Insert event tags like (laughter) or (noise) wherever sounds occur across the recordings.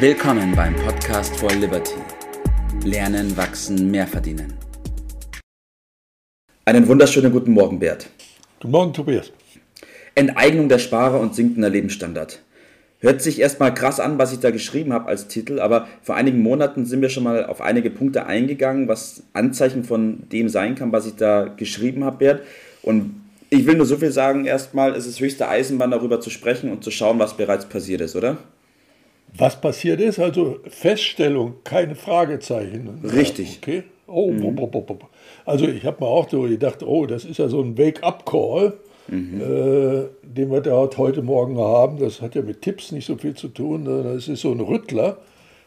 Willkommen beim Podcast for Liberty. Lernen, wachsen, mehr verdienen. Einen wunderschönen guten Morgen, Bert. Guten Morgen, Tobias. Enteignung der Sparer und sinkender Lebensstandard. Hört sich erstmal krass an, was ich da geschrieben habe als Titel, aber vor einigen Monaten sind wir schon mal auf einige Punkte eingegangen, was Anzeichen von dem sein kann, was ich da geschrieben habe, Bert. Und ich will nur so viel sagen, erstmal, es ist höchste Eisenbahn, darüber zu sprechen und zu schauen, was bereits passiert ist, oder? Was passiert ist, also Feststellung, keine Fragezeichen. Richtig. Okay. Oh, mhm. bo, bo, bo, also ich habe mir auch so gedacht, oh, das ist ja so ein Wake-up-Call, mhm. äh, den wir da heute Morgen haben. Das hat ja mit Tipps nicht so viel zu tun. Das ist so ein Rüttler,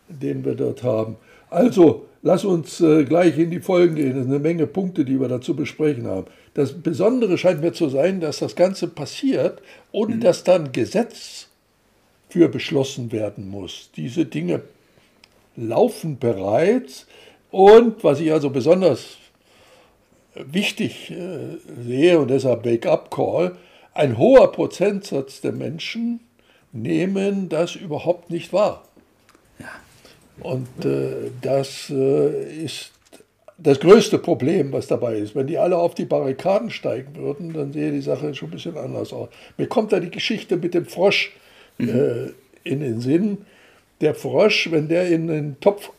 den wir dort haben. Also, lass uns äh, gleich in die Folgen gehen. Das sind eine Menge Punkte, die wir dazu besprechen haben. Das Besondere scheint mir zu sein, dass das Ganze passiert, ohne mhm. dass dann Gesetz für beschlossen werden muss. Diese Dinge laufen bereits und was ich also besonders wichtig äh, sehe und deshalb Wake-up-Call, ein hoher Prozentsatz der Menschen nehmen das überhaupt nicht wahr. Und äh, das äh, ist das größte Problem, was dabei ist. Wenn die alle auf die Barrikaden steigen würden, dann sähe die Sache schon ein bisschen anders aus. Mir kommt da die Geschichte mit dem Frosch mhm. äh, in den Sinn. Der Frosch, wenn der in den Topf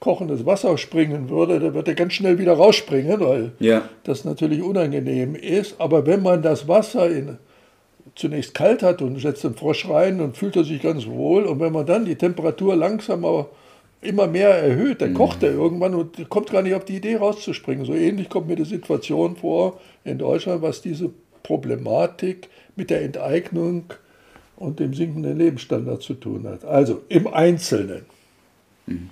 kochendes Wasser springen würde, dann wird er ganz schnell wieder rausspringen, weil ja. das natürlich unangenehm ist. Aber wenn man das Wasser in, zunächst kalt hat und setzt den Frosch rein, dann fühlt er sich ganz wohl. Und wenn man dann die Temperatur langsam aber immer mehr erhöht, dann mhm. kocht er irgendwann und kommt gar nicht auf die Idee rauszuspringen. So ähnlich kommt mir die Situation vor in Deutschland, was diese Problematik mit der Enteignung und dem sinkenden Lebensstandard zu tun hat. Also im Einzelnen. Mhm.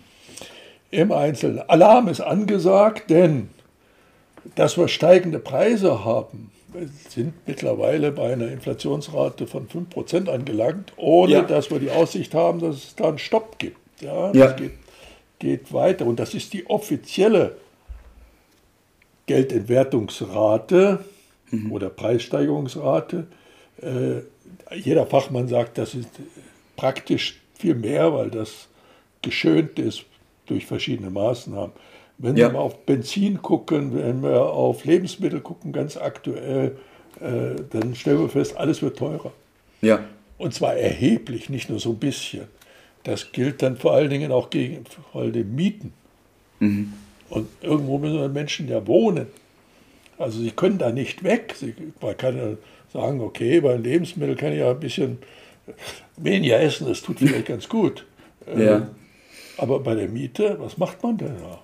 Im Einzelnen. Alarm ist angesagt, denn dass wir steigende Preise haben, sind mittlerweile bei einer Inflationsrate von 5% angelangt, ohne ja. dass wir die Aussicht haben, dass es da einen Stopp gibt. Ja, ja. das geht, geht weiter. Und das ist die offizielle Geldentwertungsrate mhm. oder Preissteigerungsrate. Äh, jeder Fachmann sagt, das ist praktisch viel mehr, weil das geschönt ist durch verschiedene Maßnahmen. Wenn ja. wir mal auf Benzin gucken, wenn wir auf Lebensmittel gucken, ganz aktuell, äh, dann stellen wir fest, alles wird teurer. Ja. Und zwar erheblich, nicht nur so ein bisschen. Das gilt dann vor allen Dingen auch gegen vor allem den Mieten. Mhm. Und irgendwo müssen Menschen ja wohnen. Also sie können da nicht weg. Sie, man kann ja sagen, okay, beim Lebensmittel kann ich ja ein bisschen weniger essen, das tut vielleicht ganz gut. Ja. Ähm, aber bei der Miete, was macht man denn da?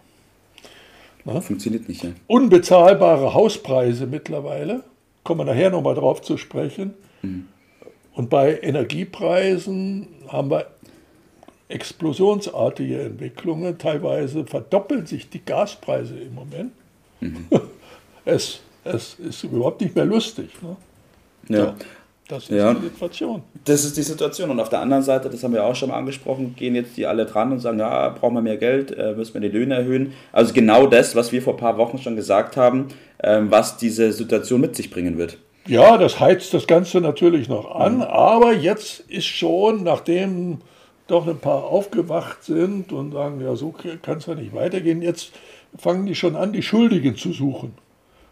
Na? Funktioniert nicht, ja. Unbezahlbare Hauspreise mittlerweile, kommen wir nachher nochmal drauf zu sprechen. Mhm. Und bei Energiepreisen haben wir explosionsartige Entwicklungen. Teilweise verdoppeln sich die Gaspreise im Moment. Mhm. (laughs) Es, es ist überhaupt nicht mehr lustig. Ne? Ja. ja. Das ist ja. die Situation. Das ist die Situation. Und auf der anderen Seite, das haben wir auch schon mal angesprochen, gehen jetzt die alle dran und sagen, ja, brauchen wir mehr Geld, äh, müssen wir die Löhne erhöhen. Also genau das, was wir vor ein paar Wochen schon gesagt haben, äh, was diese Situation mit sich bringen wird. Ja, das heizt das Ganze natürlich noch an, mhm. aber jetzt ist schon, nachdem doch ein paar aufgewacht sind und sagen, ja, so kann es ja nicht weitergehen, jetzt fangen die schon an, die Schuldigen zu suchen.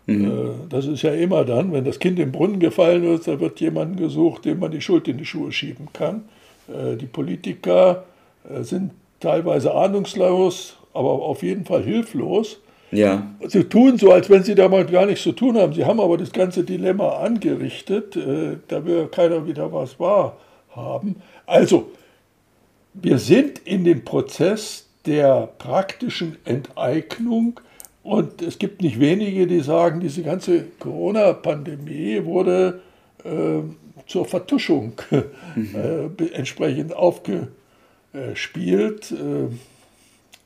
Mhm. Äh, das ist ja immer dann, wenn das Kind im Brunnen gefallen ist, da wird jemand gesucht, dem man die Schuld in die Schuhe schieben kann. Äh, die Politiker äh, sind teilweise ahnungslos, aber auf jeden Fall hilflos. Ja. Sie tun so, als wenn sie damit gar nichts zu tun haben. Sie haben aber das ganze Dilemma angerichtet. Da will keiner wieder was wahrhaben. Also, wir sind in dem Prozess der praktischen Enteignung und es gibt nicht wenige, die sagen, diese ganze Corona-Pandemie wurde äh, zur Vertuschung mhm. (laughs) äh, entsprechend aufgespielt. Äh,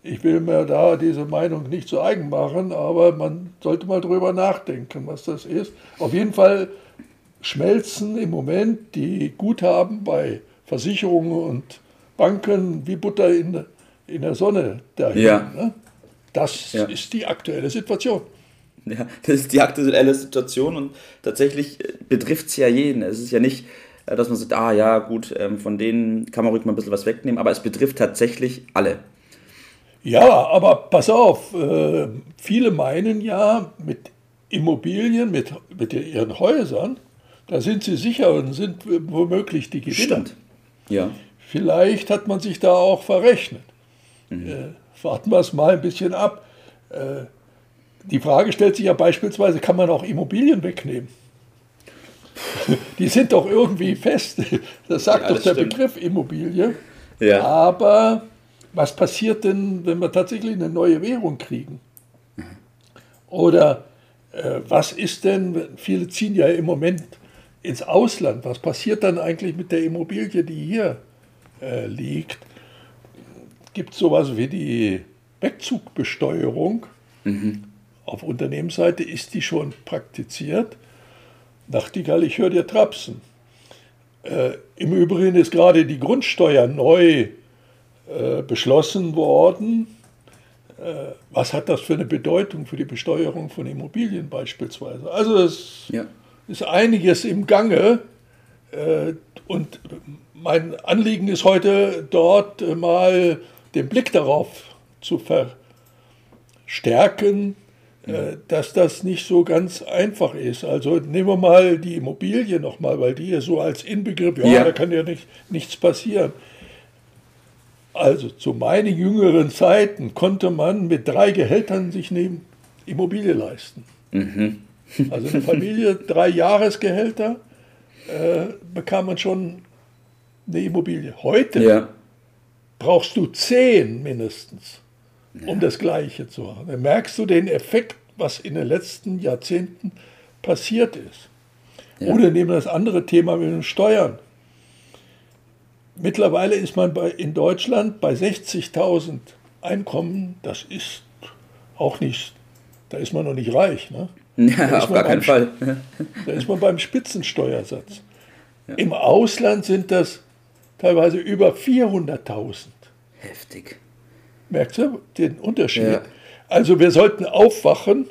ich will mir da diese Meinung nicht zu eigen machen, aber man sollte mal drüber nachdenken, was das ist. Auf jeden Fall schmelzen im Moment die Guthaben bei Versicherungen und Banken wie Butter in, in der Sonne dahin. Ja. Ne? Das ja. ist die aktuelle Situation. Ja, das ist die aktuelle Situation und tatsächlich äh, betrifft es ja jeden. Es ist ja nicht äh, dass man sagt, ah ja, gut, ähm, von denen kann man ruhig mal ein bisschen was wegnehmen, aber es betrifft tatsächlich alle. Ja, aber pass auf, äh, viele meinen ja, mit Immobilien, mit, mit ihren Häusern, da sind sie sicher und sind womöglich die Gewinner. Stimmt. Ja. Vielleicht hat man sich da auch verrechnet. Mhm. Äh, warten wir es mal ein bisschen ab. Äh, die Frage stellt sich ja beispielsweise, kann man auch Immobilien wegnehmen? (laughs) Die sind doch irgendwie fest. (laughs) Das sagt ja, das doch der stimmt. Begriff Immobilie. Ja. Aber was passiert denn, wenn wir tatsächlich eine neue Währung kriegen? Oder äh, was ist denn, viele ziehen ja im Moment ins Ausland, was passiert dann eigentlich mit der Immobilie, die hier äh, liegt? Gibt es sowas wie die Wegzugbesteuerung? Mhm. Auf Unternehmensseite ist die schon praktiziert. Nachtigall, ich höre dir trapsen. Äh, Im Übrigen ist gerade die Grundsteuer neu äh, beschlossen worden. Äh, was hat das für eine Bedeutung für die Besteuerung von Immobilien beispielsweise? Also es ja. ist einiges im Gange. Äh, und mein Anliegen ist heute dort mal den Blick darauf zu verstärken, äh, dass das nicht so ganz einfach ist. Also nehmen wir mal die Immobilie nochmal, weil die ja so als Inbegriff, ja, ja, da kann ja nicht, nichts passieren. Also zu meinen jüngeren Zeiten konnte man mit drei Gehältern sich eine Immobilie leisten. Mhm. Also eine Familie, (laughs) drei Jahresgehälter, äh, bekam man schon eine Immobilie. Heute ja. Brauchst du zehn mindestens um das Gleiche zu haben. Dann merkst du den Effekt, was in den letzten Jahrzehnten passiert ist. Ja. Oder nehmen wir das andere Thema mit den Steuern. Mittlerweile ist man bei, in Deutschland bei 60.000 Einkommen, das ist auch nicht, da ist man noch nicht reich. Ne? (laughs) Ja, auf gar keinen Fall. (laughs) Da ist man beim Spitzensteuersatz. Ja. Im Ausland sind das teilweise über 400.000. Heftig. Merkst du den Unterschied? Ja. Also wir sollten aufwachen.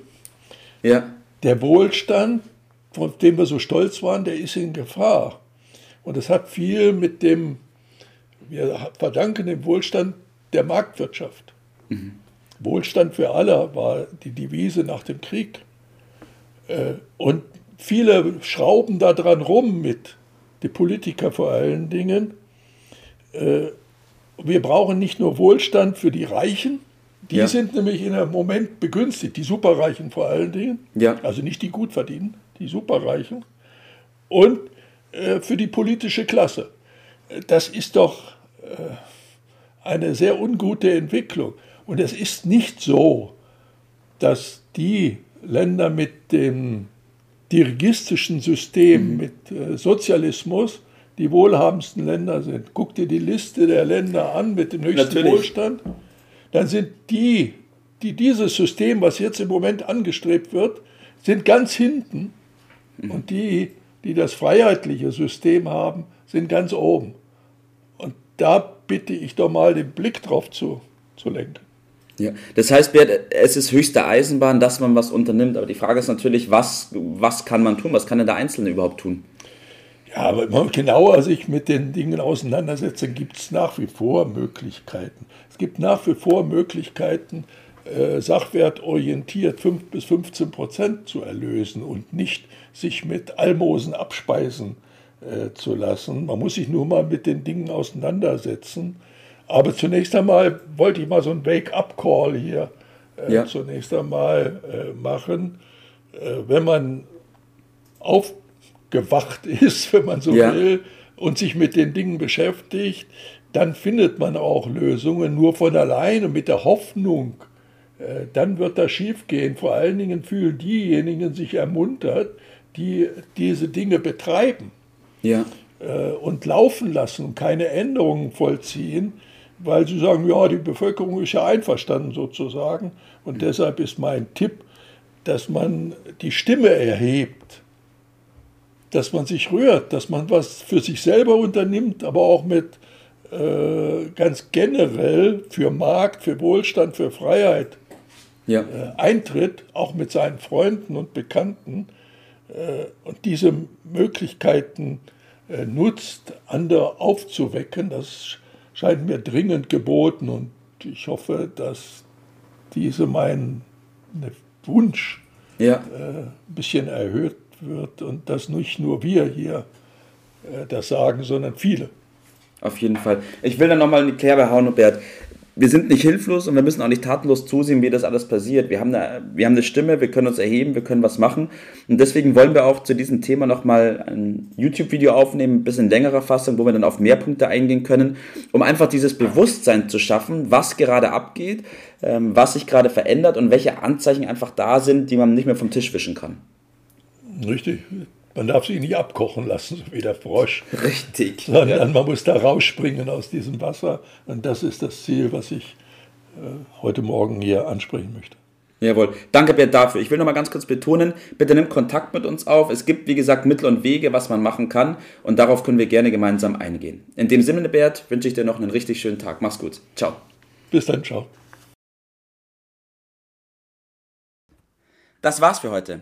Ja. Der Wohlstand, von dem wir so stolz waren, der ist in Gefahr. Und das hat viel mit dem, wir verdanken dem Wohlstand der Marktwirtschaft. Mhm. Wohlstand für alle war die Devise nach dem Krieg. Äh, und viele schrauben da dran rum mit, die Politiker vor allen Dingen. Äh, wir brauchen nicht nur Wohlstand für die Reichen, die ja. sind nämlich in einem Moment begünstigt, die Superreichen vor allen Dingen, ja. also nicht die gut verdienen, die Superreichen, und äh, für die politische Klasse. Das ist doch äh, eine sehr ungute Entwicklung. Und es ist nicht so, dass die Länder mit dem dirigistischen System, mhm. mit äh, Sozialismus, die wohlhabendsten Länder sind. Guck dir die Liste der Länder an mit dem höchsten Natürlich. Wohlstand. Dann sind die, die dieses System, was jetzt im Moment angestrebt wird, sind ganz hinten. Mhm. Und die, die das freiheitliche System haben, sind ganz oben. Und da bitte ich doch mal den Blick drauf zu, zu lenken. Ja, das heißt, Bert, es ist höchste Eisenbahn, dass man was unternimmt. Aber die Frage ist natürlich, was, was kann man tun? Was kann denn der Einzelne überhaupt tun? Ja, aber wenn man genauer sich mit den Dingen auseinandersetzt, dann gibt es nach wie vor Möglichkeiten. Es gibt nach wie vor Möglichkeiten, äh, sachwertorientiert 5 bis 15 Prozent zu erlösen und nicht sich mit Almosen abspeisen äh, zu lassen. Man muss sich nur mal mit den Dingen auseinandersetzen. Aber zunächst einmal wollte ich mal so einen Wake-up-Call hier äh, ja. zunächst einmal äh, machen. Äh, wenn man auf gewacht (laughs) ist, wenn man so ja. will, und sich mit den Dingen beschäftigt, dann findet man auch Lösungen nur von alleine mit der Hoffnung, äh, dann wird das schiefgehen. Vor allen Dingen fühlen diejenigen sich ermuntert, die diese Dinge betreiben ja. Äh, und laufen lassen und keine Änderungen vollziehen, weil sie sagen, ja, die Bevölkerung ist ja einverstanden sozusagen. Und deshalb ist mein Tipp, dass man die Stimme erhebt dass man sich rührt, dass man was für sich selber unternimmt, aber auch mit äh, ganz generell für Markt, für Wohlstand, für Freiheit ja. äh, eintritt, auch mit seinen Freunden und Bekannten äh, und diese Möglichkeiten äh, nutzt, andere aufzuwecken, das scheint mir dringend geboten und ich hoffe, dass diese mein Wunsch ja. äh, ein bisschen erhöht wird und dass nicht nur wir hier äh, das sagen, sondern viele. Auf jeden Fall. Ich will da nochmal in die Kerbe hauen, Robert wir sind nicht hilflos und wir müssen auch nicht tatenlos zusehen, wie das alles passiert. Wir haben, eine, wir haben eine Stimme, wir können uns erheben, wir können was machen. Und deswegen wollen wir auch zu diesem Thema nochmal ein YouTube-Video aufnehmen, ein bisschen längerer Fassung, wo wir dann auf mehr Punkte eingehen können, um einfach dieses Bewusstsein zu schaffen, was gerade abgeht, ähm, was sich gerade verändert und welche Anzeichen einfach da sind, die man nicht mehr vom Tisch wischen kann. Richtig. Man darf sie nicht abkochen lassen, so wie der Frosch. Richtig. Sondern ja. man muss da rausspringen aus diesem Wasser. Und das ist das Ziel, was ich äh, heute Morgen hier ansprechen möchte. Jawohl. Danke, Bert, dafür. Ich will noch mal ganz kurz betonen, bitte nimm Kontakt mit uns auf. Es gibt, wie gesagt, Mittel und Wege, was man machen kann. Und darauf können wir gerne gemeinsam eingehen. In dem Sinne, Bert, wünsche ich dir noch einen richtig schönen Tag. Mach's gut. Ciao. Bis dann, ciao. Das war's für heute.